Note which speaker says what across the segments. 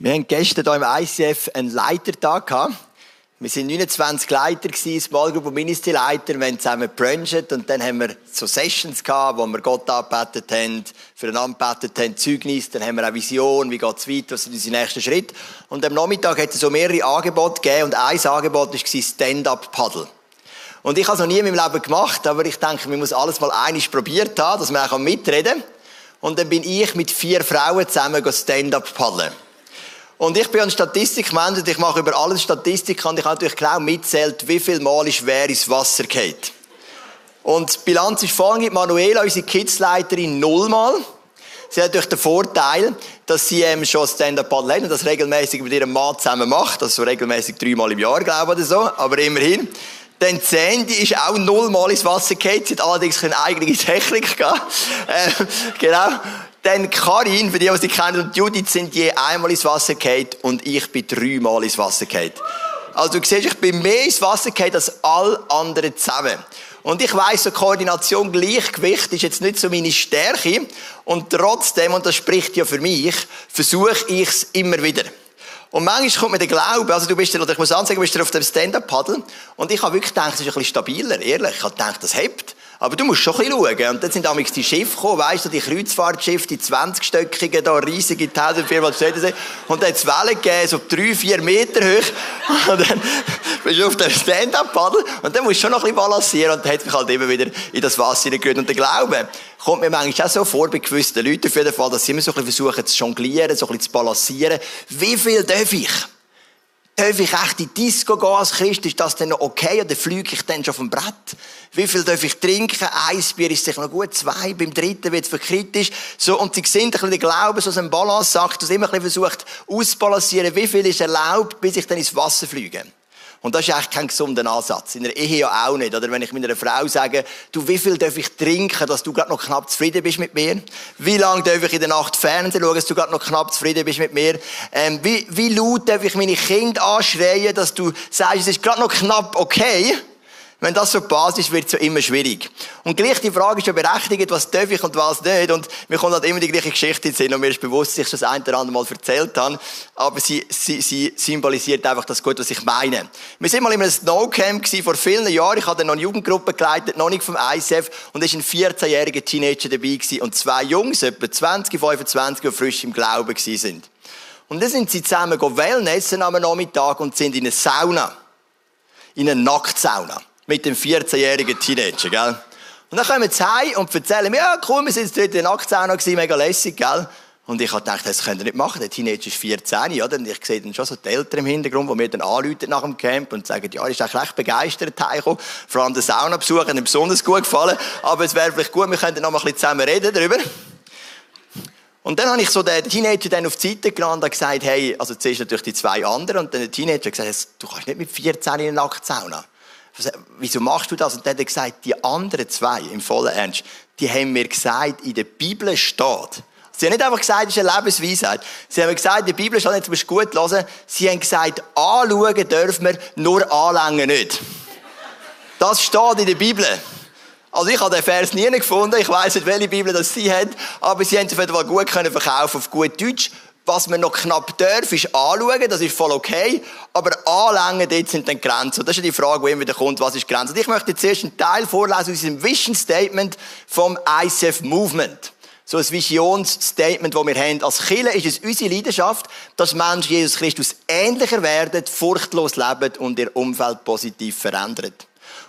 Speaker 1: Wir haben gestern hier im ICF einen Leitertag gehabt. Wir sind 29 Leiter gewesen, Small Group und Ministry-Leiter. Wir haben zusammen gebruncht und dann haben wir so Sessions gehabt, wo wir Gott angebetet haben, füreinander gebetet haben, Zeugnis, dann haben wir eine Vision, wie geht es weiter, was sind unsere nächsten Schritte. Und am Nachmittag hat es so mehrere Angebote gegeben und ein Angebot war Stand-Up-Paddle. Und ich habe es noch nie in meinem Leben gemacht, aber ich denke, man muss alles mal einiges probiert haben, dass man auch mitreden kann. Und dann bin ich mit vier Frauen zusammen Stand-Up paddeln. Und ich bin ein Statistikmensch und ich mache über alles Statistik und ich habe natürlich genau mitzählt, wie viel Mal ist wer ins Wasser geht. Und die Bilanz ist folgende. Manuela, unsere Kidsleiterin, nullmal. Sie hat durch den Vorteil, dass sie ähm, schon Stand-Up-Paddle hat und das regelmäßig mit ihrem Mann zusammen macht. Also so regelmäßig dreimal im Jahr, glaube ich, oder so. Aber immerhin. Dann Sandy ist auch nullmal ins Wasser gefallen. Sie hat allerdings keine eigene Technik gehabt. Äh, genau. Dann Karin, für die, die sie kennen, und Judith sind je einmal ins Wasser gefallen und ich bin dreimal ins Wasser gefallen. Also du siehst, ich bin mehr ins Wasser gefallen als alle anderen zusammen. Und ich weiss, so Koordination, Gleichgewicht ist jetzt nicht so meine Stärke. Und trotzdem, und das spricht ja für mich, versuche ich es immer wieder. Und manchmal kommt mir der Glaube, also du bist, oder ich muss sagen, du bist auf dem Stand-Up-Paddle. Und ich habe wirklich gedacht, es ist ein bisschen stabiler, ehrlich. Ich habe gedacht, das hebt. Aber du musst schon ein bisschen schauen. Und dann sind damals die Schiffe gekommen, weißt du, die Kreuzfahrtschiffe, die 20-stöckigen, da riesige 1400 Meter. Und dann hat es Wellen gegeben, so drei, vier Meter hoch. Und dann bist du auf dem Stand-Up-Paddle. Und dann musst du schon noch ein bisschen balancieren. Und dann hat mich halt immer wieder in das Wasser gerührt. Und der Glaube kommt mir manchmal auch so vor bei gewissen Leuten auf jeden Fall, dass sie immer so ein bisschen versuchen zu jonglieren, so ein bisschen zu balancieren. Wie viel darf ich? Darf ich echt in Disco gehen als Christ? Ist das dann noch okay? Oder fliege ich dann schon vom Brett? Wie viel darf ich trinken? Eins Bier ist sicher noch gut, zwei, beim dritten wird es kritisch. So, und sie sehen ein bisschen den Glauben, so ein Balance sagt, dass immer ein bisschen versucht auszubalancieren, wie viel ist erlaubt, bis ich dann ins Wasser fliege. Und das ist eigentlich kein gesunder Ansatz. In der Ehe ja auch nicht. Oder wenn ich meiner Frau sage, du, wie viel darf ich trinken, dass du gerade noch knapp zufrieden bist mit mir? Wie lange darf ich in der Nacht Fernsehen schauen, dass du gerade noch knapp zufrieden bist mit mir? Ähm, wie, wie laut darf ich meine Kinder anschreien, dass du sagst, es ist gerade noch knapp okay? Wenn das so die Basis ist, wird es ja immer schwierig. Und gleich die Frage ist ja berechtigt, was darf ich und was nicht. Und mir kommt halt immer die gleiche Geschichte in Sinn und mir ist bewusst, dass ich das ein oder andere Mal erzählt habe. Aber sie, sie, sie symbolisiert einfach das gut, was ich meine. Wir sind mal in einem Snowcamp vor vielen Jahren. Ich hatte noch eine Jugendgruppe geleitet, noch nicht vom ICF. Und es war ein 14-jähriger Teenager dabei gewesen und zwei Jungs, etwa 20, 25, die frisch im Glauben waren. Und dann sind sie zusammen Wellnessen am Nachmittag und sind in eine Sauna. In eine Nacktsauna mit dem 14-jährigen Teenager, gell? Und dann kommen sie heim und erzählen mir, ja, cool, wir sind jetzt dort in der Nacktsauna gewesen, mega lässig, gell? Und ich habe gedacht, das könnt ihr nicht machen. Der Teenager ist 14, oder? Und ich sehe dann schon so die Eltern im Hintergrund, die mir dann anrufen nach dem Camp und sagen, ja, er ist eigentlich recht begeistert heimgekommen. Vor allem der Saunabesuch hat ihm besonders gut gefallen. Aber es wäre vielleicht gut, wir könnten noch mal ein bisschen zusammen reden darüber. Und dann habe ich so den Teenager dann auf die Seite genommen und gesagt, hey, also zuerst natürlich die zwei anderen und dann der Teenager gesagt, du kannst nicht mit 14 in eine Nacktsauna wieso machst du das? Und dann hat er gesagt, die anderen zwei, im vollen Ernst, die haben mir gesagt, in der Bibel steht, Sie haben nicht einfach gesagt, es ist eine Lebensweisheit. Sie haben gesagt, in der Bibel steht, jetzt musst du gut hören, sie haben gesagt, anschauen dürfen wir, nur anlängen nicht. Das steht in der Bibel. Also ich habe den Vers nie gefunden, ich weiss nicht, welche Bibel das sie haben, aber sie haben es auf jeden Fall gut können verkaufen auf gut Deutsch. Was man noch knapp darf, ist anschauen, das ist voll okay. Aber anlängen, dort sind dann Grenzen. Und das ist die Frage, die immer wieder kommt, was ist Grenze? Und ich möchte zuerst einen Teil vorlesen aus diesem Vision Statement vom ICF Movement. So ein Visionsstatement, das wir haben. Als Kirche ist es unsere Leidenschaft, dass Menschen Jesus Christus ähnlicher werden, furchtlos leben und ihr Umfeld positiv verändern.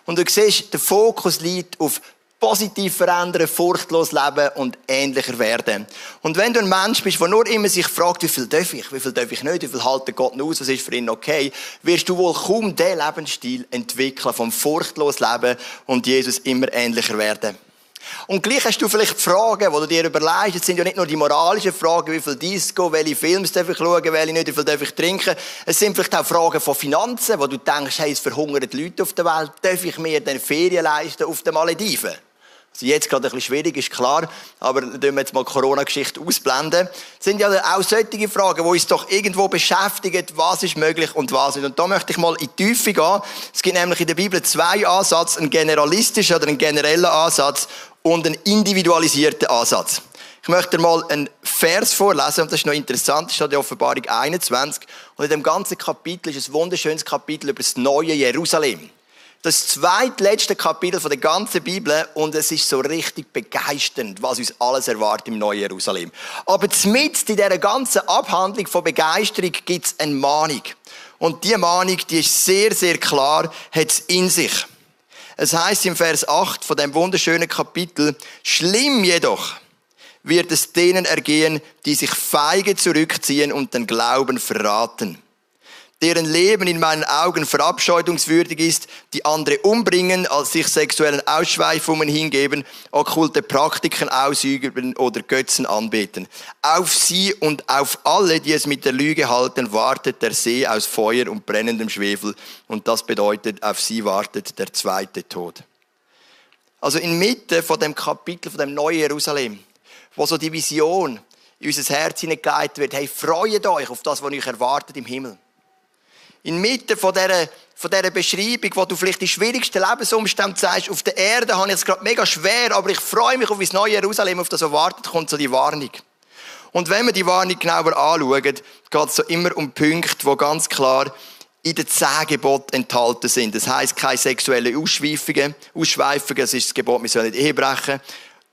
Speaker 1: Und du siehst, der Fokus liegt auf positiv verändern, furchtlos leben und ähnlicher werden. Und wenn du ein Mensch bist, der nur immer sich fragt, wie viel darf ich, wie viel darf ich nicht, wie viel halte Gott aus, was ist für ihn okay, wirst du wohl kaum den Lebensstil entwickeln vom furchtlos Leben und Jesus immer ähnlicher werden. Und gleich hast du vielleicht Fragen, die du dir überlegst. Es sind ja nicht nur die moralischen Fragen, wie viel Disco, welche Filme darf ich schauen, welche nicht, wie viel darf ich trinken. Es sind vielleicht auch Fragen von Finanzen, wo du denkst, hey, es verhungern Leute auf der Welt. Darf ich mir denn Ferien leisten auf den Malediven? Also jetzt gerade ein bisschen schwierig, ist klar, aber dann wir jetzt mal Corona-Geschichte ausblenden. Das sind ja auch solche Fragen, die uns doch irgendwo beschäftigen, was ist möglich und was nicht. Und da möchte ich mal in die Tiefe gehen. Es gibt nämlich in der Bibel zwei Ansätze, einen generalistischen oder einen generellen Ansatz und einen individualisierten Ansatz. Ich möchte mal einen Vers vorlesen, und das ist noch interessant, das steht in Offenbarung 21. Und in dem ganzen Kapitel ist ein wunderschönes Kapitel über das neue Jerusalem. Das zweitletzte Kapitel der ganzen Bibel und es ist so richtig begeisternd, was uns alles erwartet im neuen Jerusalem. Aber mitten in dieser ganzen Abhandlung von Begeisterung gibt es eine Mahnung. Und diese Mahnung, die ist sehr, sehr klar, hat es in sich. Es heißt im Vers 8 von dem wunderschönen Kapitel, schlimm jedoch wird es denen ergehen, die sich feige zurückziehen und den Glauben verraten. Deren Leben in meinen Augen verabscheutungswürdig ist, die andere umbringen, als sich sexuellen Ausschweifungen hingeben, okkulte Praktiken ausüben oder Götzen anbeten. Auf sie und auf alle, die es mit der Lüge halten, wartet der See aus Feuer und brennendem Schwefel. Und das bedeutet, auf sie wartet der zweite Tod. Also inmitten von dem Kapitel, von dem neuen Jerusalem, wo so die Vision in unser Herz hineingelegt wird, hey, freut euch auf das, was euch erwartet im Himmel. Inmitten von dieser, von dieser Beschreibung, wo du vielleicht die schwierigsten Lebensumstände sagst, auf der Erde habe ich es gerade mega schwer, aber ich freue mich auf das neue Jerusalem, auf das so wartet, kommt so die Warnung. Und wenn wir die Warnung genauer anschauen, geht es so immer um Punkte, die ganz klar in den zehn Geboten enthalten sind. Das heisst, keine sexuellen Ausschweifungen. Ausschweifungen, das ist das Gebot, wir sollen nicht Ehe.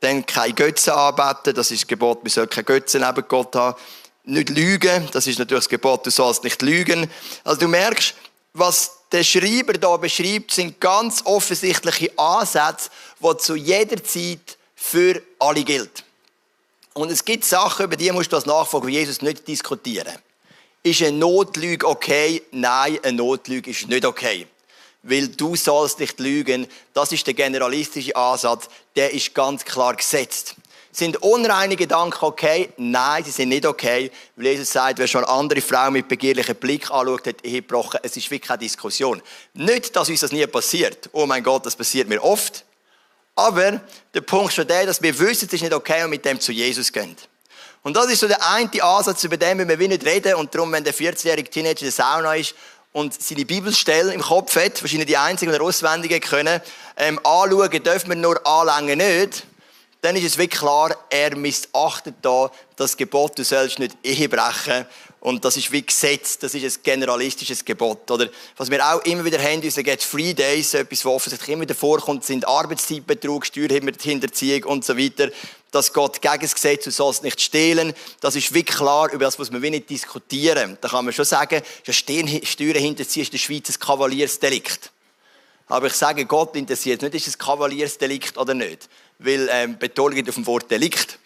Speaker 1: Dann kein Götzen anbeten, das ist das Gebot, wir sollen keine Götzen neben Gott haben. Nicht lügen, das ist natürlich das Gebot, du sollst nicht lügen. Also du merkst, was der Schreiber da beschreibt, sind ganz offensichtliche Ansätze, die zu jeder Zeit für alle gilt. Und es gibt Sachen, über die musst du als Nachfolger Jesus nicht diskutieren. Ist eine Notlüge okay? Nein, eine Notlüge ist nicht okay weil du sollst nicht lügen. Das ist der generalistische Ansatz, der ist ganz klar gesetzt. Sind unreine Gedanken okay? Nein, sie sind nicht okay, weil Jesus sagt, wer schon andere Frau mit begehrlichem Blick anschaut, hat Ehe gebrochen. Es ist wirklich keine Diskussion. Nicht, dass uns das nie passiert. Oh mein Gott, das passiert mir oft. Aber der Punkt ist schon der, dass wir wissen, es ist nicht okay und mit dem zu Jesus gehen. Und das ist so der eine Ansatz, über den wir nicht reden. Und darum, wenn der 14-jährige Teenager in der Sauna ist und seine Bibelstelle im Kopf hat, wahrscheinlich die einzige, die er können, ähm, anschauen dürfen wir nur anlangen nicht, dann ist es wirklich klar, er missachtet da das Gebot, du sollst nicht Ehe brechen. Und das ist wie Gesetz, das ist ein generalistisches Gebot. Oder was wir auch immer wieder haben, unser Get Free Days, etwas, was offensichtlich immer wieder vorkommt, sind Arbeitszeitbetrug, Steuerhinterziehung und so weiter. Das geht gegen das Gesetz, du sollst nicht stehlen. Das ist wirklich klar, über das muss man nicht diskutieren. Da kann man schon sagen, Steuerhinterziehung ist in der Schweiz ein Kavaliersdelikt. Aber ich sage, Gott interessiert nicht, ist es ein Kavaliersdelikt oder nicht. Weil ähm, Betonung auf dem Wort Delikt.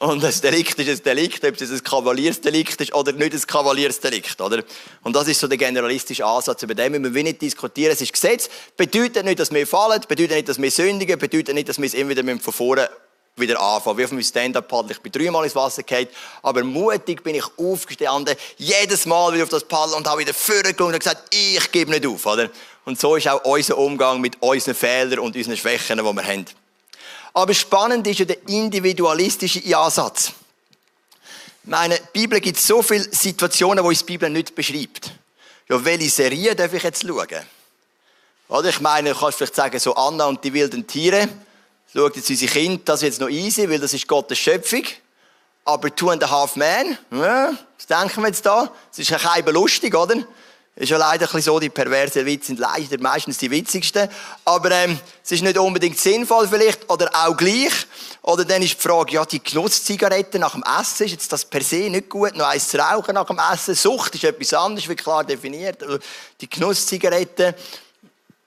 Speaker 1: Und ein Delikt ist ein Delikt, ob es ein Kavaliersdelikt ist oder nicht ein Kavaliersdelikt, oder? Und das ist so der generalistische Ansatz, über den müssen wir nicht diskutieren. Es ist Gesetz, bedeutet nicht, dass wir fallen, bedeutet nicht, dass wir sündigen, bedeutet nicht, dass wir es immer wieder von vorne wieder anfangen. Wie auf meinem Stand-Up-Paddle. Ich bin dreimal ins Wasser gefallen, aber mutig bin ich aufgestanden, jedes Mal wieder auf das Paddel und habe wieder vorgeschaut und gesagt, ich gebe nicht auf, oder? Und so ist auch unser Umgang mit unseren Fehlern und unseren Schwächen, die wir haben. Aber spannend ist ja der individualistische Ansatz. Meine Bibel gibt so viele Situationen, wo uns die Bibel nicht beschreibt. Ja, welche Serie darf ich jetzt schauen? Oder ich meine, du kannst vielleicht sagen, so Anna und die wilden Tiere. Schaut jetzt unsere Kinder, das ist jetzt noch easy, weil das ist Gottes Schöpfung. Aber Two and a Half Man, ja, was denken wir jetzt da? Das ist ja kein lustig, oder? Ist ja leider ein bisschen so, die perversen Witze sind leider meistens die witzigsten. Aber ähm, es ist nicht unbedingt sinnvoll vielleicht, oder auch gleich. Oder dann ist die Frage, ja, die Genusszigaretten nach dem Essen, ist jetzt das per se nicht gut, noch eins zu rauchen nach dem Essen? Sucht ist etwas anderes, wie klar definiert. Also, die Genusszigaretten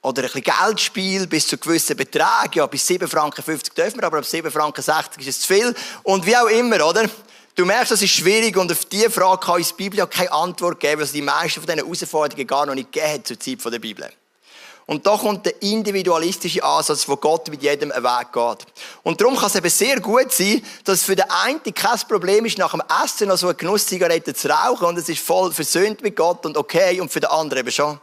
Speaker 1: oder ein bisschen Geldspiel bis zu gewissen Beträgen. Ja, bis 7,50 Franken dürfen wir, aber ab 7,60 Franken ist es zu viel. Und wie auch immer, oder? Du merkst, das ist schwierig und auf diese Frage kann uns die Bibel keine Antwort geben, weil es die meisten von diesen Herausforderungen gar noch nicht gegeben hat zur Zeit der Bibel. Und da kommt der individualistische Ansatz, wo Gott mit jedem einen Weg geht. Und darum kann es eben sehr gut sein, dass für den einen kein Problem ist, nach dem Essen noch so eine Genusszigarette zu rauchen und es ist voll versöhnt mit Gott und okay und für den anderen eben schon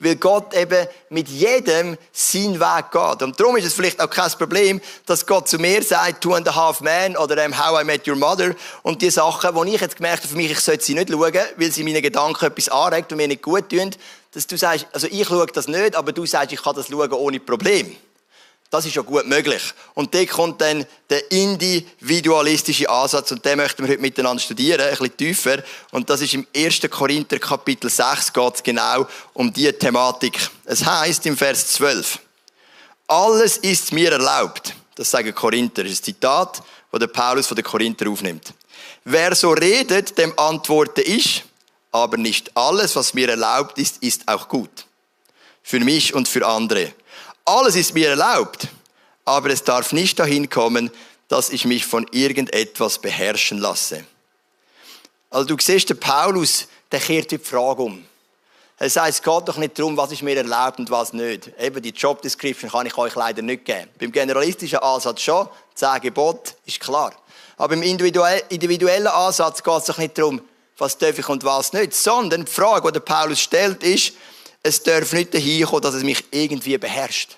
Speaker 1: weil Gott eben mit jedem seinen Weg geht. Und darum ist es vielleicht auch kein Problem, dass Gott zu mir sagt, Two and a Half Man oder ähm, How I Met Your Mother und die Sachen, wo ich jetzt gemerkt habe, für mich, ich sollte sie nicht schauen, weil sie meine Gedanken etwas anregt und mir nicht gut tun, dass du sagst, also ich schaue das nicht, aber du sagst, ich kann das schauen ohne Problem. Das ist ja gut möglich. Und da kommt dann der individualistische Ansatz und den möchten wir heute miteinander studieren, ein bisschen tiefer. Und das ist im 1. Korinther Kapitel 6 geht es genau um diese Thematik. Es heißt im Vers 12, alles ist mir erlaubt. Das sagen Korinther. Das ist ein Zitat, das der Paulus von den Korinther aufnimmt. Wer so redet, dem antworte ich, aber nicht alles, was mir erlaubt ist, ist auch gut. Für mich und für andere. Alles ist mir erlaubt, aber es darf nicht dahin kommen, dass ich mich von irgendetwas beherrschen lasse. Also du siehst, der Paulus, der kehrt die Frage um. Er sagt, es geht doch nicht darum, was ist mir erlaubt und was nicht. Eben die Job Description kann ich euch leider nicht geben. Beim generalistischen Ansatz schon, zehn Gebot ist klar. Aber im individuellen Ansatz geht es doch nicht darum, was darf ich und was nicht, sondern die Frage, die der Paulus stellt, ist, es darf nicht dahin kommen, dass es mich irgendwie beherrscht.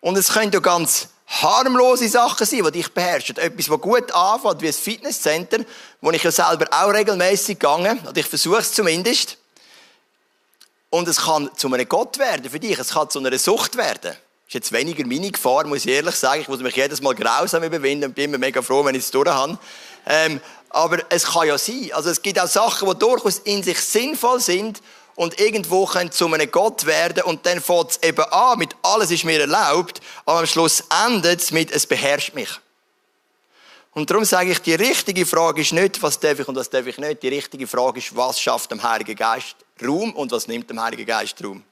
Speaker 1: Und es können ja ganz harmlose Sachen sein, die dich beherrschen. Etwas, was gut anfängt, wie ein Fitnesscenter, wo ich ja selber auch regelmäßig gegangen, oder ich versuche es zumindest. Und es kann zu einem Gott werden für dich, es kann zu einer Sucht werden. Das ist jetzt weniger meine Gefahr, muss ich ehrlich sagen. Ich muss mich jedes Mal grausam überwinden und bin immer mega froh, wenn ich es durch habe. Ähm, aber es kann ja sein. Also es gibt auch Sachen, die durchaus in sich sinnvoll sind und irgendwo können zu einem Gott werden und dann fängt es eben an mit alles ist mir erlaubt, aber am Schluss endet es mit es beherrscht mich. Und darum sage ich, die richtige Frage ist nicht, was darf ich und was darf ich nicht. Die richtige Frage ist, was schafft dem Heiligen Geist Raum und was nimmt dem Heiligen Geist Raum. Und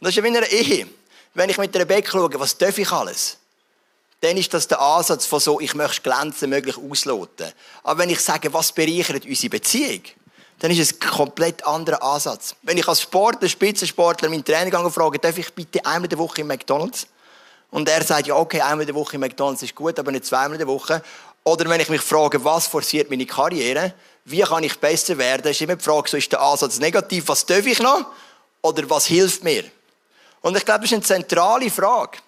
Speaker 1: das ist ja wie in einer Ehe. Wenn ich mit Rebecca schaue, was darf ich alles? Dann ist das der Ansatz von so, ich möchte glänzen, möglich ausloten. Aber wenn ich sage, was bereichert unsere Beziehung? Dann ist es ein komplett anderer Ansatz. Wenn ich als Sportler, Spitzensportler meinen Trainer frage, darf ich bitte einmal in der Woche in McDonalds? Und er sagt, ja, okay, einmal in der Woche in McDonalds ist gut, aber nicht zweimal der Woche. Oder wenn ich mich frage, was forciert meine Karriere? Wie kann ich besser werden? ist immer die Frage, so ist der Ansatz negativ, was darf ich noch? Oder was hilft mir? Und ich glaube, das ist eine zentrale Frage.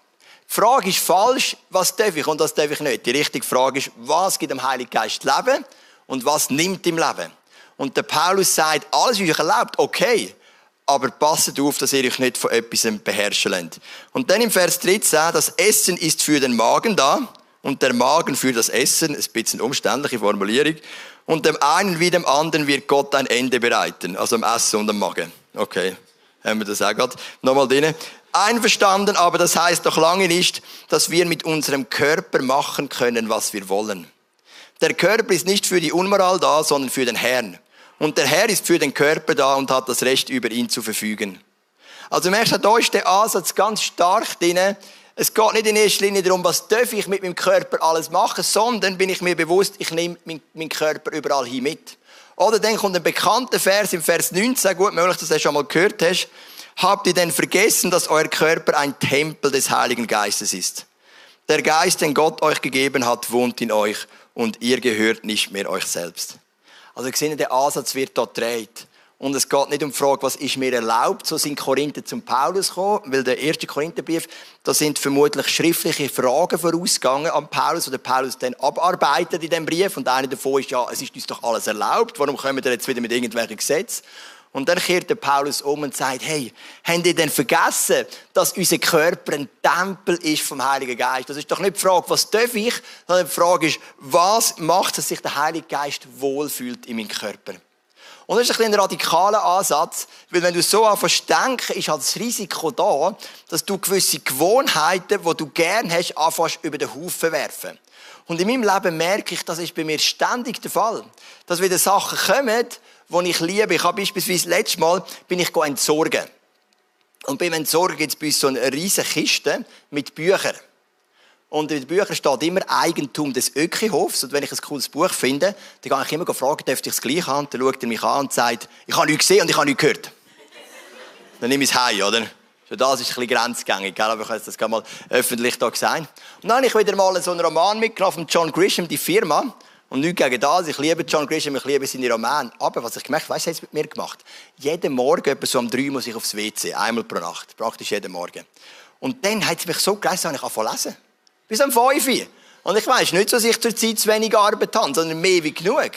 Speaker 1: Die Frage ist falsch, was darf ich und was darf ich nicht. Die richtige Frage ist, was gibt dem Heiligen Geist Leben und was nimmt ihm Leben? Und der Paulus sagt, alles ist euch erlaubt, okay. Aber passet auf, dass ihr euch nicht von etwas beherrschen lasst. Und dann im Vers 13, das Essen ist für den Magen da und der Magen für das Essen. Ein bisschen umständliche Formulierung. Und dem einen wie dem anderen wird Gott ein Ende bereiten. Also am Essen und am Magen. Okay. Haben wir das auch gerade nochmal drin. Einverstanden, aber das heißt doch lange nicht, dass wir mit unserem Körper machen können, was wir wollen. Der Körper ist nicht für die Unmoral da, sondern für den Herrn. Und der Herr ist für den Körper da und hat das Recht, über ihn zu verfügen. Also merkst du, da ist der Ansatz ganz stark drin. Es geht nicht in erster Linie darum, was darf ich mit meinem Körper alles machen, sondern bin ich mir bewusst, ich nehme meinen Körper überall hin mit. Oder dann kommt ein bekannter Vers im Vers 19, gut möglich, dass du das schon mal gehört hast. Habt ihr denn vergessen, dass euer Körper ein Tempel des Heiligen Geistes ist? Der Geist, den Gott euch gegeben hat, wohnt in euch und ihr gehört nicht mehr euch selbst. Also sehe, der Ansatz wird dort gedreht. Und es geht nicht um die Frage, was ist mir erlaubt. So sind Korinther zum Paulus gekommen, weil der erste Korintherbrief, da sind vermutlich schriftliche Fragen vorausgegangen an Paulus, die der Paulus dann abarbeitet in dem Brief. Und einer davon ist ja, es ist uns doch alles erlaubt. Warum kommen wir jetzt wieder mit irgendwelchen Gesetzen? Und dann kehrt der Paulus um und sagt, hey, habt ihr denn vergessen, dass unser Körper ein Tempel ist vom Heiligen Geist? Das ist doch nicht die Frage, was darf ich, sondern die Frage ist, was macht, dass sich der Heilige Geist wohlfühlt in meinem Körper? Und das ist ein, ein radikaler Ansatz, weil wenn du so anfängst denken, ist halt das Risiko da, dass du gewisse Gewohnheiten, die du gern hast, anfängst über den Haufen werfen. Und in meinem Leben merke ich, das ist bei mir ständig der Fall. Dass wieder Sachen kommen, die ich liebe. Ich habe beispielsweise letztes Mal bin ich entsorgen. Und beim Entsorgen gibt es bei uns so eine riesige Kiste mit Büchern. Und in den Büchern steht immer Eigentum des Ökihofs. Und wenn ich ein cooles Buch finde, dann gehe ich immer fragen, dürfte ich es gleich haben? Dann schaut er mich an und sagt, ich habe nichts gesehen und ich habe nichts gehört. Dann nehme ich es heim, oder? Schon das ist ein bisschen grenzgängig, aber ich habe das mal öffentlich da gesagt. Und dann habe ich wieder mal so einen Roman mitgenommen von John Grisham, die Firma. Und nichts gegen das. Ich liebe John Grisham, ich liebe seine Romane. Aber was ich gemerkt habe, weißt du, was mit mir gemacht? Jeden Morgen, etwa so um drei, muss ich aufs WC. Einmal pro Nacht. Praktisch jeden Morgen. Und dann hat es mich so geleist, dass ich angefangen lesen. Bis um fünf. Und ich weiss nicht, dass ich zur Zeit zu wenig Arbeit habe, sondern mehr wie genug.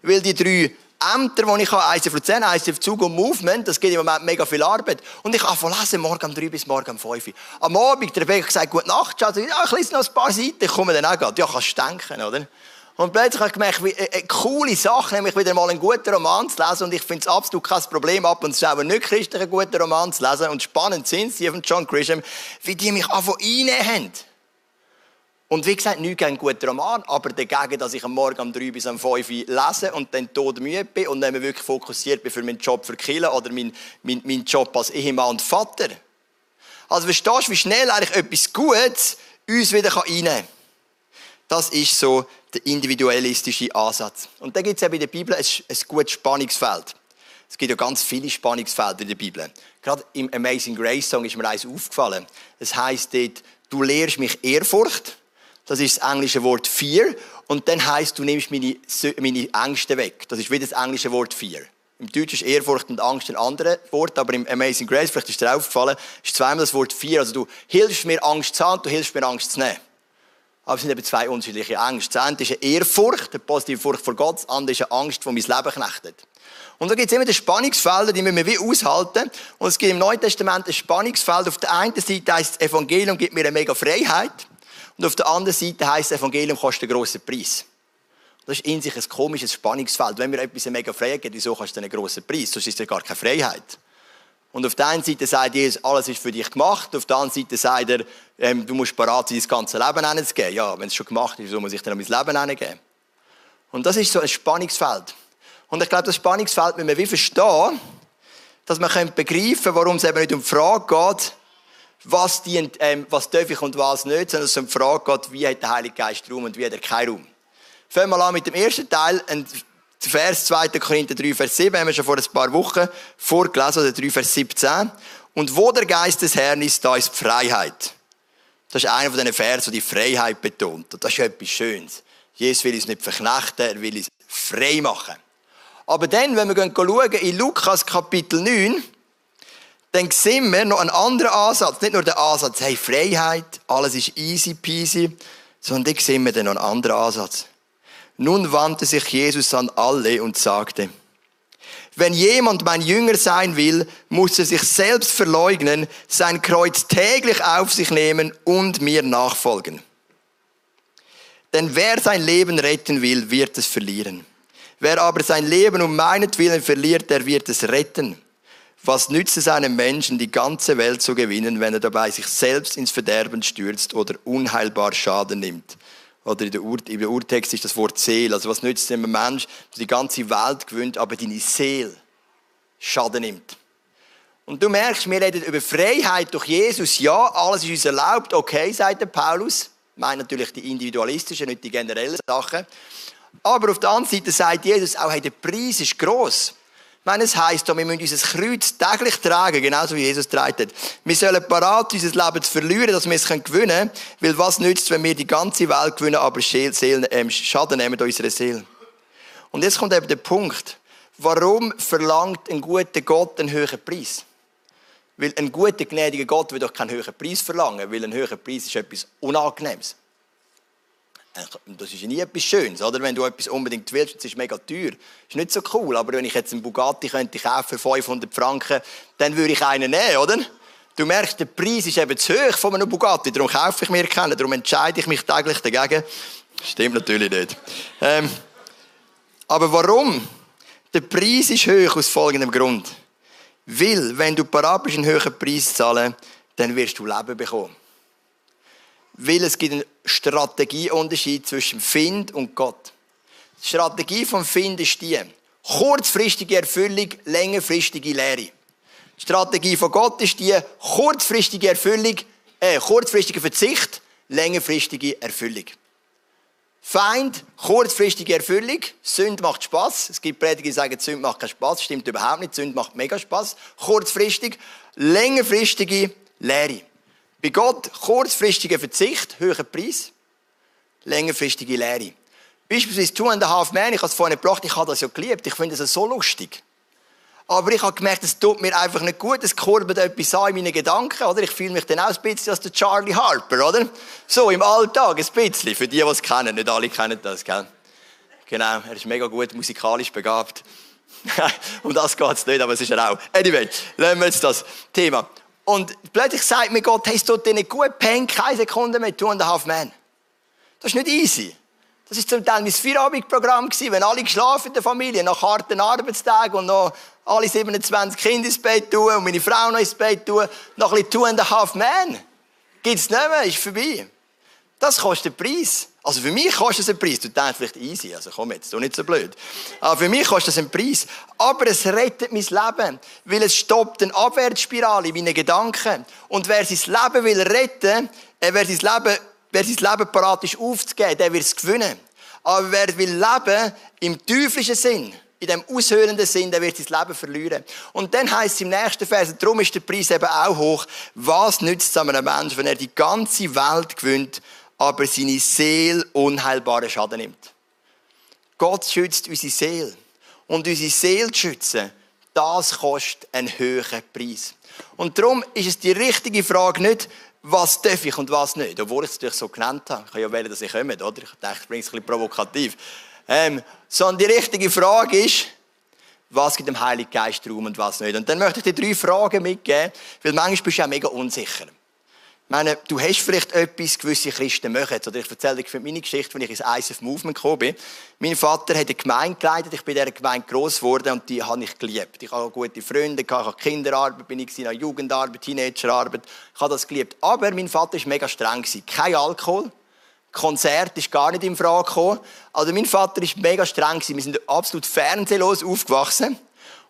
Speaker 1: Weil die drei Ämter, die ich habe, ICF Luzern, ICF Zug und Movement, das geht im Moment mega viel Arbeit. Und ich von lesen, morgen um drei bis morgen um fünf. Am Abend, der Rebecca gesagt, gute Nacht, Schatz. Ja, ich lese noch ein paar Seiten, ich komme dann auch gerade. Ja, kannst du denken, oder? Und plötzlich habe ich gemerkt, wie, äh, coole Sache, nämlich wieder mal einen guten Roman zu lesen. Und ich finde es absolut kein Problem, ab und zu auch einen nicht christlichen guten Roman zu lesen. Und spannend sind sie von John Grisham, wie die mich einfach reinnehmen. Und wie gesagt, nicht ein guter Roman, aber dagegen, dass ich am Morgen um drei bis um fünf lese und dann todmüde bin und dann wirklich fokussiert bin für meinen Job für Kille oder meinen mein, mein Job als Ehemann und Vater. Also verstehst du, wie schnell eigentlich etwas Gutes uns wieder reinnehmen kann? Das ist so der individualistische Ansatz. Und da gibt es ja bei der Bibel ein, ein gutes Spannungsfeld. Es gibt ja ganz viele Spannungsfelder in der Bibel. Gerade im Amazing Grace Song ist mir eins aufgefallen. Das heißt dort, du lehrst mich Ehrfurcht das ist das englische Wort fear. Und dann heißt, du nimmst meine, meine Ängste weg. Das ist wieder das englische Wort fear. Im Deutschen ist Ehrfurcht und Angst ein anderes Wort, aber im Amazing Grace, vielleicht ist dir aufgefallen, ist zweimal das Wort fear. Also du hilfst mir Angst zu haben, du hilfst mir Angst zu nehmen. Aber es sind eben zwei unterschiedliche Ängste. Das eine ist eine Ehrfurcht, eine positive Furcht vor Gott, das andere ist eine Angst, die mein Leben knechtet. Und da gibt es immer die Spannungsfelder, die müssen wir wie aushalten. Und es gibt im Neuen Testament ein Spannungsfeld. Auf der einen Seite heißt das Evangelium gibt mir eine mega Freiheit. Und auf der anderen Seite heisst, das Evangelium kostet einen grossen Preis. Das ist in sich ein komisches Spannungsfeld. Wenn mir etwas eine mega Freiheit gibt, wieso kostet es einen grossen Preis? Sonst ist es gar keine Freiheit. Und auf der einen Seite sagt Jesus, alles ist für dich gemacht. Auf der anderen Seite sagt er, ähm, du musst bereit sein, dein ganze Leben hinzugeben. Ja, wenn es schon gemacht ist, wieso muss ich dann mein Leben hingeben? Und das ist so ein Spannungsfeld. Und ich glaube, das Spannungsfeld müssen wir wie verstehen, dass wir begreifen können, warum es eben nicht um die Frage geht, was, dient, ähm, was darf ich und was nicht, sondern es um die Frage geht, wie hat der Heilige Geist Raum und wie hat er keinen Raum. Fangen wir an mit dem ersten Teil, Vers 2. Korinther 3, Vers 7, haben wir schon vor ein paar Wochen vorgelesen, oder 3, Vers 17. Und wo der Geist des Herrn ist, da ist Freiheit. Das ist einer von diesen Versen, die die Freiheit betont. Und das ist etwas Schönes. Jesus will uns nicht verknechten, er will uns frei machen. Aber dann, wenn wir schauen, in Lukas Kapitel 9, dann sehen wir noch einen anderen Ansatz. Nicht nur der Ansatz, hey, Freiheit, alles ist easy peasy, sondern dann sehen wir dann noch einen anderen Ansatz. Nun wandte sich Jesus an alle und sagte, wenn jemand mein Jünger sein will, muss er sich selbst verleugnen, sein Kreuz täglich auf sich nehmen und mir nachfolgen. Denn wer sein Leben retten will, wird es verlieren. Wer aber sein Leben um meinetwillen verliert, der wird es retten. Was nützt es einem Menschen, die ganze Welt zu gewinnen, wenn er dabei sich selbst ins Verderben stürzt oder unheilbar Schaden nimmt? Oder in der, Ur im Urtext ist das Wort Seele. Also was nützt einem Menschen, der die ganze Welt gewinnt, aber deine Seele Schaden nimmt? Und du merkst, wir reden über Freiheit durch Jesus. Ja, alles ist uns erlaubt. Okay, sagt der Paulus. Ich meine natürlich die individualistischen, nicht die generellen Sachen. Aber auf der anderen Seite sagt Jesus auch, hey, der Preis ist gross meine, es heisst, wir müssen unser Kreuz täglich tragen, genauso wie Jesus trägt hat. Wir sollen parat unser Leben zu verlieren, dass wir es gewinnen können, weil was nützt, wenn wir die ganze Welt gewinnen, aber Seelen, äh, Schaden nehmen unserer Seele. Und jetzt kommt eben der Punkt. Warum verlangt ein guter Gott einen höheren Preis? Weil ein guter, gnädiger Gott will doch keinen höheren Preis verlangen, weil ein höherer Preis ist etwas Unangenehmes. Das ist ja nie etwas Schönes, oder? Wenn du etwas unbedingt willst, das ist mega teuer. Das ist nicht so cool, aber wenn ich jetzt einen Bugatti könnte kaufen für 500 Franken, dann würde ich einen nehmen, oder? Du merkst, der Preis ist eben zu hoch von einem Bugatti, darum kaufe ich mir keinen, darum entscheide ich mich täglich dagegen. Stimmt natürlich nicht. Ähm, aber warum? Der Preis ist hoch aus folgendem Grund. Weil, wenn du parat bist, einen höheren Preis zu zahlen, dann wirst du Leben bekommen weil es gibt einen Strategieunterschied zwischen Find und Gott. Die Strategie vom Find ist die, kurzfristige Erfüllung, längerfristige Lehre. Die Strategie von Gott ist die, kurzfristige Erfüllung, äh, kurzfristige Verzicht, längerfristige Erfüllung. Feind, kurzfristige Erfüllung, Sünde macht Spaß. Es gibt Prediger, die sagen, Sünde macht keinen Spaß. Stimmt überhaupt nicht. Sünde macht mega Spaß. Kurzfristig, längerfristige Lehre. Bei Gott kurzfristiger Verzicht, höherer Preis, längerfristige Lehre. Beispielsweise Two and a Half Man, ich habe es vorhin gebracht, ich habe das ja geliebt, ich finde das so lustig. Aber ich habe gemerkt, es tut mir einfach nicht gut, es kurbelt etwas an in meinen Gedanken, oder? Ich fühle mich dann auch ein bisschen als der Charlie Harper, oder? So, im Alltag, ein bisschen. Für die, die es kennen, nicht alle kennen das, gell? Genau, er ist mega gut musikalisch begabt. um das geht es nicht, aber es ist ja auch. Anyway, lassen wir jetzt das Thema. Und plötzlich sagt mir Gott, hey, es tut dir nicht gut, penn keine Sekunde mehr, two and a half man. Das ist nicht easy. Das ist zum Teil mein Vierabendprogramm gewesen, wenn alle geschlafen in der Familie, nach harten Arbeitstagen und noch alle 27 Kinder ins Bett tun und meine Frau noch ins Bett tun, noch ein bisschen two and a half man. Gibt's nicht mehr, ist vorbei. Das kostet Preis. Also für mich kostet es einen Preis. Du denkst vielleicht easy, also komm jetzt, du nicht so blöd. Aber für mich kostet es einen Preis. Aber es rettet mein Leben, weil es stoppt eine Abwärtsspirale in meinen Gedanken. Und wer sein Leben will retten, äh, wer sein Leben, wer sein Leben parat ist aufzugeben, der wird es gewinnen. Aber wer will leben im teuflischen Sinn, in dem aushöhlenden Sinn, der wird sein Leben verlieren. Und dann heißt es im nächsten Vers, darum ist der Preis eben auch hoch, was nützt es einem Menschen, wenn er die ganze Welt gewinnt, aber seine Seele unheilbaren Schaden nimmt. Gott schützt unsere Seele. Und unsere Seele zu schützen, das kostet einen höheren Preis. Und darum ist es die richtige Frage nicht, was darf ich und was nicht. Obwohl ich es natürlich so genannt habe. Ich kann ja wählen, dass ich komme, oder? Ich dachte, ich bringe es ein bisschen provokativ. Ähm, sondern die richtige Frage ist, was gibt dem Heiligen Geist Raum und was nicht. Und dann möchte ich dir drei Fragen mitgeben, weil manchmal bist du ja mega unsicher. Ich meine, du hast vielleicht etwas, gewisse Christen machen. Oder ich erzähle dir meine Geschichte, wenn ich ins ISF Movement gekommen bin. Mein Vater hat eine Gemeinde geleitet. Ich bin in dieser Gemeinde gross geworden und die habe ich geliebt. Ich habe gute Freunde, ich habe Kinderarbeit, bin ich in Jugendarbeit, Teenagerarbeit. Ich habe das geliebt. Aber mein Vater war mega streng. Kein Alkohol. Konzert ist gar nicht in Frage gekommen. Also mein Vater war mega streng. Wir sind absolut fernsehlos aufgewachsen.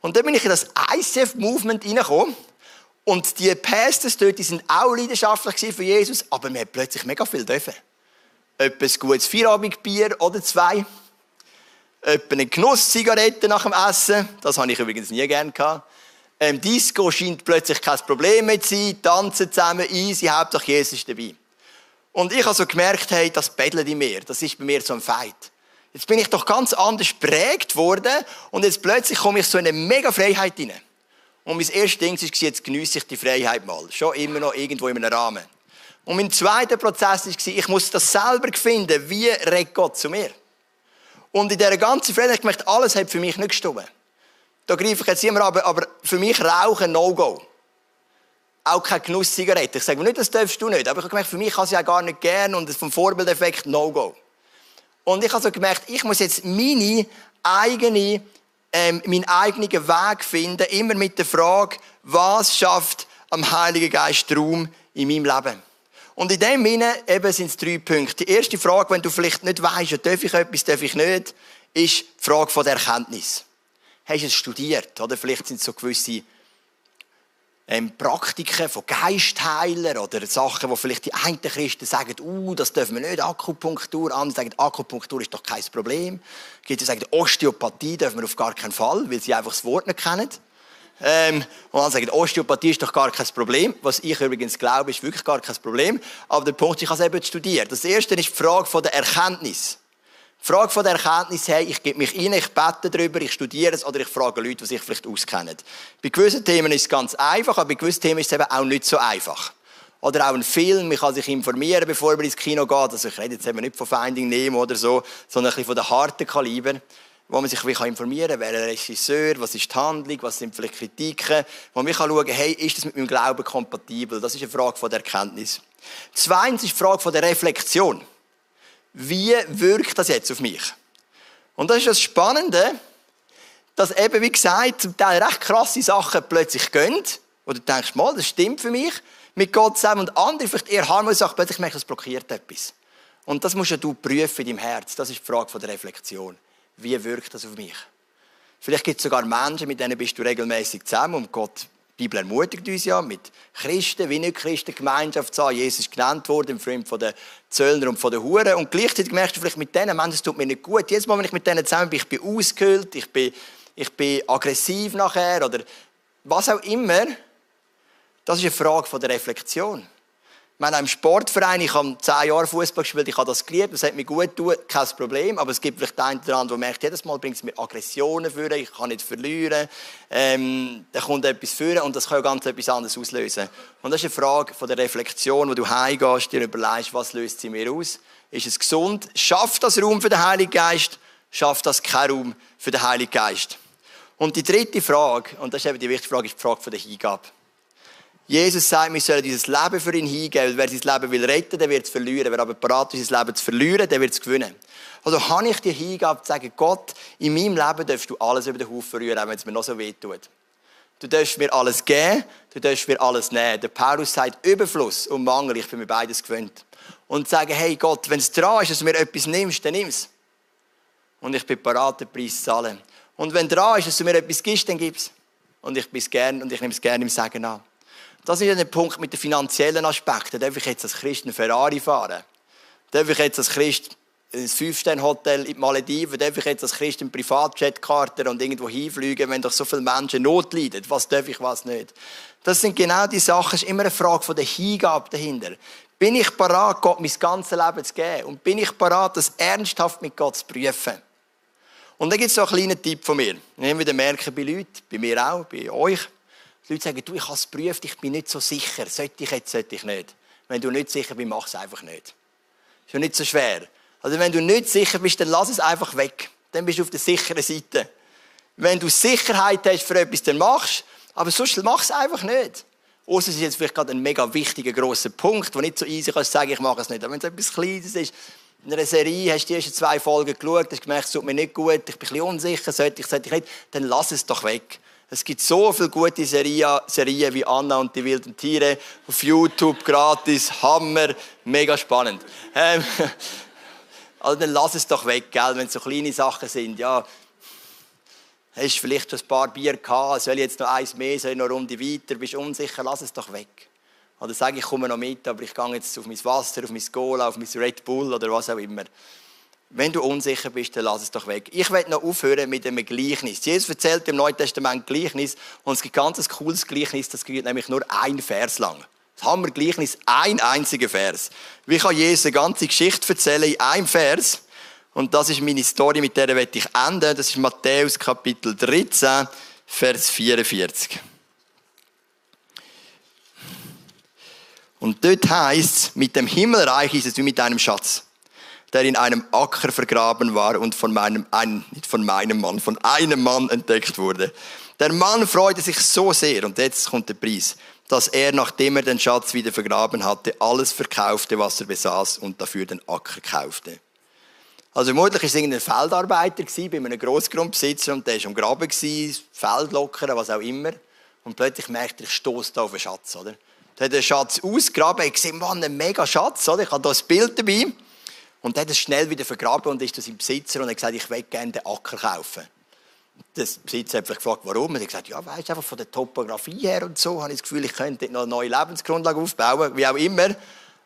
Speaker 1: Und dann bin ich in das ICF Movement reingekommen. Und die Pastors dort, die sind auch leidenschaftlich für Jesus, aber wir haben plötzlich mega viel dürfen. Etwas gutes Vierabendbier oder zwei. Etwa eine Genusszigarette nach dem Essen. Das habe ich übrigens nie gern gehabt. Ähm, Disco scheint plötzlich kein Problem mehr zu sein. Tanzen zusammen, easy, hauptsächlich Jesus ist dabei. Und ich habe so gemerkt, hey, das bettelt in mir. Das ist bei mir so ein Fight. Jetzt bin ich doch ganz anders prägt worden und jetzt plötzlich komme ich so in eine mega Freiheit hinein. Und mein erstes Ding war, jetzt geniesse ich die Freiheit mal. Schon immer noch irgendwo in einem Rahmen. Und mein zweiter Prozess war, ich muss das selber finden, wie redet Gott zu mir. Und in dieser ganzen Freiheit habe ich gemerkt, alles hat für mich nicht gestimmt. Da greife ich jetzt immer ab, aber für mich Rauchen No-Go. Auch keine Genusszigarette. Ich sage mir nicht, das darfst du nicht. Aber ich habe gemerkt, für mich kann sie ja gar nicht gern und vom Vorbildeffekt No-Go. Und ich habe so gemerkt, ich muss jetzt meine eigene ähm, meinen eigenen Weg finden, immer mit der Frage, was schafft am Heiligen Geist Raum in meinem Leben. Und in dem Sinne eben sind es drei Punkte. Die erste Frage, wenn du vielleicht nicht weißt, darf ich etwas, darf ich nicht, ist die Frage von der Erkenntnis. Hast du es studiert? Oder vielleicht sind es so gewisse ähm, Praktiken von Geistheilern oder Sachen, wo vielleicht die einen Christen sagen, uh, das dürfen wir nicht, Akupunktur. Andere sagen, Akupunktur ist doch kein Problem. Gibt es sagen, Osteopathie dürfen wir auf gar keinen Fall, weil sie einfach das Wort nicht kennen. Ähm, und andere sagen, Osteopathie ist doch gar kein Problem. Was ich übrigens glaube, ist wirklich gar kein Problem. Aber der Punkt ich habe es eben studiert. Das erste ist die Frage der Erkenntnis. Frage von der Erkenntnis, hey, ich gebe mich rein, ich bete darüber, ich studiere es oder ich frage Leute, die sich vielleicht auskennen. Bei gewissen Themen ist es ganz einfach, aber bei gewissen Themen ist es eben auch nicht so einfach. Oder auch ein Film, man kann sich informieren, bevor man ins Kino geht. Also ich rede jetzt eben nicht von Finding Nemo oder so, sondern ein bisschen von den harten Kaliber, wo man sich informieren kann, wer der Regisseur, was ist die Handlung, was sind vielleicht Kritiken, wo man kann schauen, hey, ist das mit meinem Glauben kompatibel? Das ist eine Frage von der Erkenntnis. Zweitens ist die Frage von der Reflexion wie wirkt das jetzt auf mich? Und das ist das Spannende, dass eben, wie gesagt, zum Teil recht krasse Sachen plötzlich gehen, wo du denkst, mal, das stimmt für mich, mit Gott zusammen, und andere vielleicht eher harmlose Sachen, plötzlich merkst du, das blockiert etwas. Und das musst du prüfen in deinem Herz. Das ist die Frage der Reflexion. Wie wirkt das auf mich? Vielleicht gibt es sogar Menschen, mit denen bist du regelmäßig zusammen und Gott die Bibel ermutigt uns ja, mit Christen wie nicht Christen Gemeinschaft zu haben. Jesus ist genannt worden im Film von den Zöllner und von den Huren. Und gleichzeitig merkst du vielleicht mit denen, Menschen, es tut mir nicht gut. Jedes Mal, wenn ich mit denen zusammen bin, ich bin ausgehöhlt, ich bin, ich bin aggressiv nachher oder was auch immer. Das ist eine Frage der Reflexion. Ich meine, im Sportverein, ich habe zehn Jahre Fußball gespielt, ich habe das geliebt, das hat mir gut getan, kein Problem. Aber es gibt vielleicht einen oder anderen, der merkt, jedes Mal bringt es mir Aggressionen führen, ich kann nicht verlieren, ähm, da kommt etwas führen und das kann ganz etwas anderes auslösen. Und das ist eine Frage von der Reflexion, wo du heimgehst, dir überlegst, was löst sie mir aus? Ist es gesund? Schafft das Raum für den Heiligen Geist? Schafft das keinen Raum für den Heiligen Geist? Und die dritte Frage, und das ist eben die wichtige Frage, ist die Frage der Hingabe. Jesus sagt, wir sollen dieses Leben für ihn hingeben. Wer sein Leben will retten, der wird es verlieren. Wer aber bereit ist, sein Leben zu verlieren, der wird es gewinnen. Also habe ich die Hingabe zu sagen, Gott, in meinem Leben darfst du alles über den Haufen rühren, auch wenn es mir noch so weh tut. Du darfst mir alles geben, du darfst mir alles nehmen. Der Paulus sagt Überfluss und Mangel, ich bin mir beides gewöhnt. Und sagen, hey Gott, wenn es dran ist, dass du mir etwas nimmst, dann nimm es. Und ich bin bereit, den Preis zu zahlen. Und wenn dran ist, dass du mir etwas gibst, dann gib es. Und ich bin es gern und ich nehme es gerne im Sagen an. Das ist der Punkt mit den finanziellen Aspekten. Darf ich jetzt als Christ einen Ferrari fahren? Darf ich jetzt als Christ ein Fünf-Sterne-Hotel in die Malediven? Darf ich jetzt als Christ einen Privatjet karten und irgendwo hinfliegen, wenn doch so viele Menschen Not leiden? Was darf ich, was nicht? Das sind genau die Sachen. Es ist immer eine Frage der Hingabe dahinter. Bin ich bereit, Gott mein ganzes Leben zu geben? Und bin ich bereit, das ernsthaft mit Gott zu prüfen? Und dann gibt es so einen kleinen Tipp von mir. Ich habe wieder merken bei Leuten, bei mir auch, bei euch, die Leute sagen, du, ich habe es geprüft, ich bin nicht so sicher. Sollte ich jetzt, sollte ich nicht. Wenn du nicht sicher bist, mach es einfach nicht. Ist ja nicht so schwer. Also wenn du nicht sicher bist, dann lass es einfach weg. Dann bist du auf der sicheren Seite. Wenn du Sicherheit hast für etwas, dann machst aber sonst mach es einfach nicht. Außer es ist jetzt vielleicht gerade ein mega wichtiger, grosser Punkt, wo nicht so easy kannst sagen, ich mache es nicht. Aber wenn es etwas Kleines ist, in einer Serie hast du die ersten zwei Folgen geschaut, hast gemerkt, es tut mir nicht gut, ich bin ein bisschen unsicher, sollte ich, sollte ich nicht, dann lass es doch weg. Es gibt so viele gute Serien, Serien wie Anna und die wilden Tiere auf YouTube, gratis, Hammer, mega spannend. Ähm, also dann lass es doch weg, gell, wenn es so kleine Sachen sind. Ja, hast vielleicht schon ein paar Bier gehabt, soll ich jetzt noch eins mehr, soll ich noch eine Runde weiter, bist unsicher, lass es doch weg. Oder sag ich komme noch mit, aber ich gehe jetzt auf mein Wasser, auf mein Cola, auf mein Red Bull oder was auch immer. Wenn du unsicher bist, dann lass es doch weg. Ich werde noch aufhören mit einem Gleichnis. Jesus erzählt im Neuen Testament Gleichnis und es gibt ein ganz cooles Gleichnis, das geht nämlich nur ein Vers lang. Das haben wir Gleichnis, ein einziger Vers. Wie kann Jesus eine ganze Geschichte erzählen in einem Vers? Und das ist meine Story, mit der werde ich enden. Das ist Matthäus Kapitel 13, Vers 44. Und dort heißt es, mit dem Himmelreich ist es wie mit einem Schatz der in einem Acker vergraben war und von meinem, ein, nicht von meinem Mann, von einem Mann entdeckt wurde. Der Mann freute sich so sehr, und jetzt kommt der Preis, dass er, nachdem er den Schatz wieder vergraben hatte, alles verkaufte, was er besaß und dafür den Acker kaufte. Also vermutlich war es irgendein Feldarbeiter bei einem Grossgrundbesitzer und der war am Graben, Feld lockern, was auch immer. Und plötzlich merkt er, ich stoße da auf einen Schatz, oder? Er hat den Schatz ausgegraben, ich gesehen, Mann, ein mega Schatz, oder? Ich habe hier ein Bild dabei. Und er hat es schnell wieder vergraben und ist zu seinem Besitzer und hat gesagt, ich will gerne den Acker kaufen. Der Besitzer hat gefragt, warum. Er hat gesagt, ja, weißt einfach von der Topografie her und so, habe ich das Gefühl, ich könnte noch eine neue Lebensgrundlage aufbauen, wie auch immer.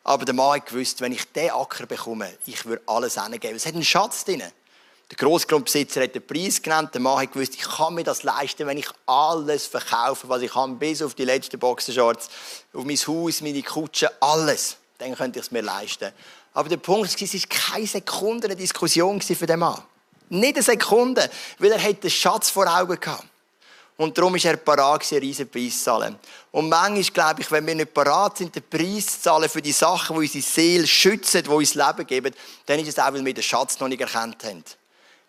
Speaker 1: Aber der Mann hat gewusst, wenn ich diesen Acker bekomme, ich würde alles hingeben. Es hat einen Schatz drin. Der Grossgrundbesitzer hat den Preis genannt. Der Mann hat gewusst, ich kann mir das leisten, wenn ich alles verkaufe, was ich habe, bis auf die letzten Boxershorts, auf mein Haus, meine Kutsche, alles. Dann könnte ich es mir leisten. Aber der Punkt war, es war keine Sekunde eine Diskussion für den Mann. Nicht eine Sekunde, weil er den Schatz vor Augen hatte. Und darum ist er parat, einen riesen Preis zu zahlen. Und manchmal glaube ich, wenn wir nicht parat sind, den Preis zu zahlen für die Sachen, die unsere Seele schützen, die uns Leben geben, dann ist es auch, weil wir den Schatz noch nicht erkannt haben.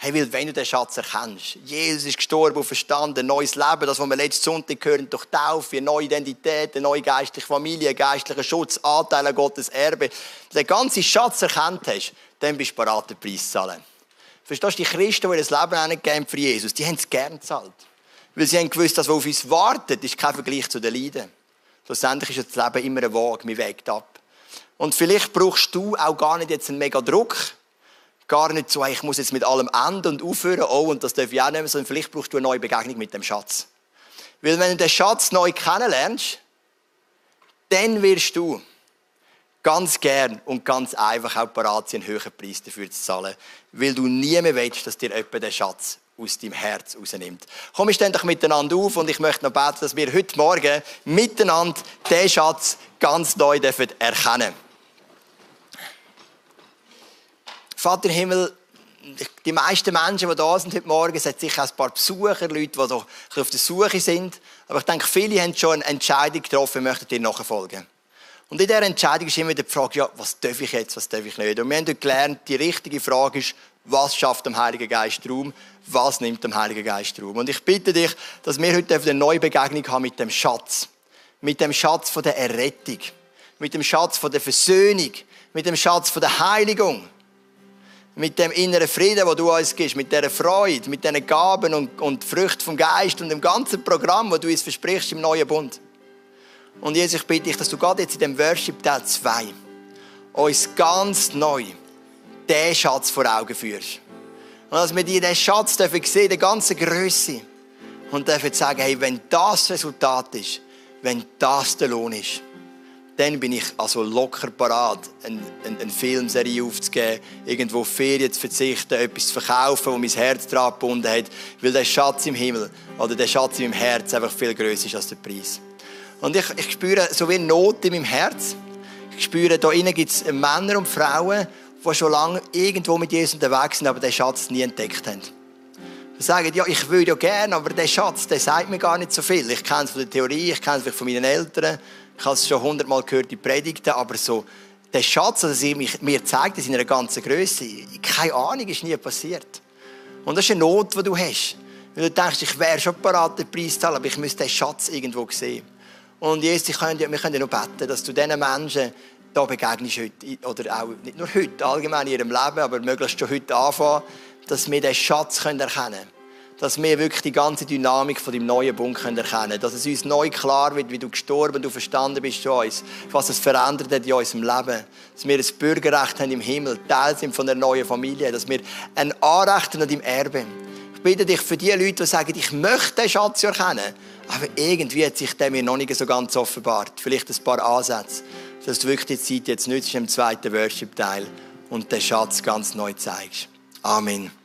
Speaker 1: Hey, weil wenn du den Schatz erkennst, Jesus ist gestorben und verstanden, neues Leben, das, was wir letzten Sonntag hören, durch Taufe, eine neue Identität, eine neue geistliche Familie, geistlicher Schutz, Anteil an Gottes Erbe, den ganzen Schatz erkannt hast, dann bist du bereit, den Preis zu zahlen. Verstehst du, die Christen, die ihr Leben angegeben für Jesus, die haben es gern gezahlt. Weil sie haben gewusst, dass was auf uns wartet, ist kein Vergleich zu den Leiden. Schlussendlich ist das Leben immer ein Wagen, man wägt ab. Und vielleicht brauchst du auch gar nicht jetzt einen mega Druck, gar nicht so, ich muss jetzt mit allem enden und aufhören, oh, und das darf ich auch nicht sondern vielleicht brauchst du eine neue Begegnung mit dem Schatz. Weil wenn du den Schatz neu kennenlernst, dann wirst du ganz gern und ganz einfach auch bereit sein, einen höheren Preis dafür zu zahlen, weil du nie mehr willst, dass dir jemand den Schatz aus deinem Herz rausnimmt. Komm, stehen doch miteinander auf und ich möchte noch beten, dass wir heute Morgen miteinander den Schatz ganz neu erkennen dürfen. Vater im Himmel, die meisten Menschen, die da sind heute Morgen, hat sicher ein paar Besucher, Leute, die so auf der Suche sind. Aber ich denke, viele haben schon eine Entscheidung getroffen, möchten dir nachfolgen. Und in dieser Entscheidung ist immer die Frage, ja, was darf ich jetzt, was darf ich nicht? Und wir haben gelernt, die richtige Frage ist, Was schafft dem Heiligen Geist Raum? Was nimmt dem Heiligen Geist Raum? Und ich bitte dich, dass wir heute eine neue Begegnung haben mit dem Schatz. Mit dem Schatz von der Errettung. Mit dem Schatz von der Versöhnung. Mit dem Schatz von der Heiligung mit dem inneren Frieden, wo du uns gibst, mit dieser Freude, mit diesen Gaben und, und Früchten vom Geist und dem ganzen Programm, wo du uns versprichst im neuen Bund. Und Jesus, ich bitte dich, dass du gerade jetzt in dem Worship Teil 2 uns ganz neu diesen Schatz vor Augen führst. Und dass wir dir diesen Schatz dürfen sehen, die ganze Größe. Und dürfen sagen, hey, wenn das, das Resultat ist, wenn das der Lohn ist, dann bin ich also locker parat, eine, eine, eine Filmserie aufzugeben, irgendwo Ferien zu verzichten, etwas zu verkaufen, wo mein Herz daran gebunden hat, weil der Schatz im Himmel oder der Schatz in meinem Herz einfach viel größer ist als der Preis. Und ich, ich spüre so wie Not in meinem Herz. Ich spüre, da innen gibt es Männer und Frauen, die schon lange irgendwo mit Jesus unterwegs sind, aber den Schatz nie entdeckt haben. Die sagen, ja, ich würde ja gerne, aber der Schatz, der sagt mir gar nicht so viel. Ich kenne es von der Theorie, ich kenne es von meinen Eltern, ich habe es schon hundertmal gehört in Predigten, aber so der Schatz, den er mir zeigt, in seiner ganzen Größe, keine Ahnung, ist nie passiert. Und das ist eine Not, die du hast. Weil du denkst, ich wäre schon bereit, den Preis zu zahlen, aber ich müsste den Schatz irgendwo sehen. Und Jesus, wir können ja nur beten, dass du diesen Menschen da begegnest heute, oder auch nicht nur heute, allgemein in ihrem Leben, aber möglichst schon heute anfangen, dass wir den Schatz erkennen können dass wir wirklich die ganze Dynamik von deinem neuen Bund erkennen können. Dass es uns neu klar wird, wie du gestorben, du verstanden bist zu uns, was es verändert hat in unserem Leben. Dass wir ein Bürgerrecht haben im Himmel, Teil sind von der neuen Familie, dass wir ein Anrecht an deinem Erbe. Ich bitte dich für die Leute, die sagen, ich möchte den Schatz erkennen, aber irgendwie hat sich der mir noch nicht so ganz offenbart. Vielleicht ein paar Ansätze, dass du wirklich die Zeit jetzt nützt im zweiten Worship-Teil und den Schatz ganz neu zeigst. Amen.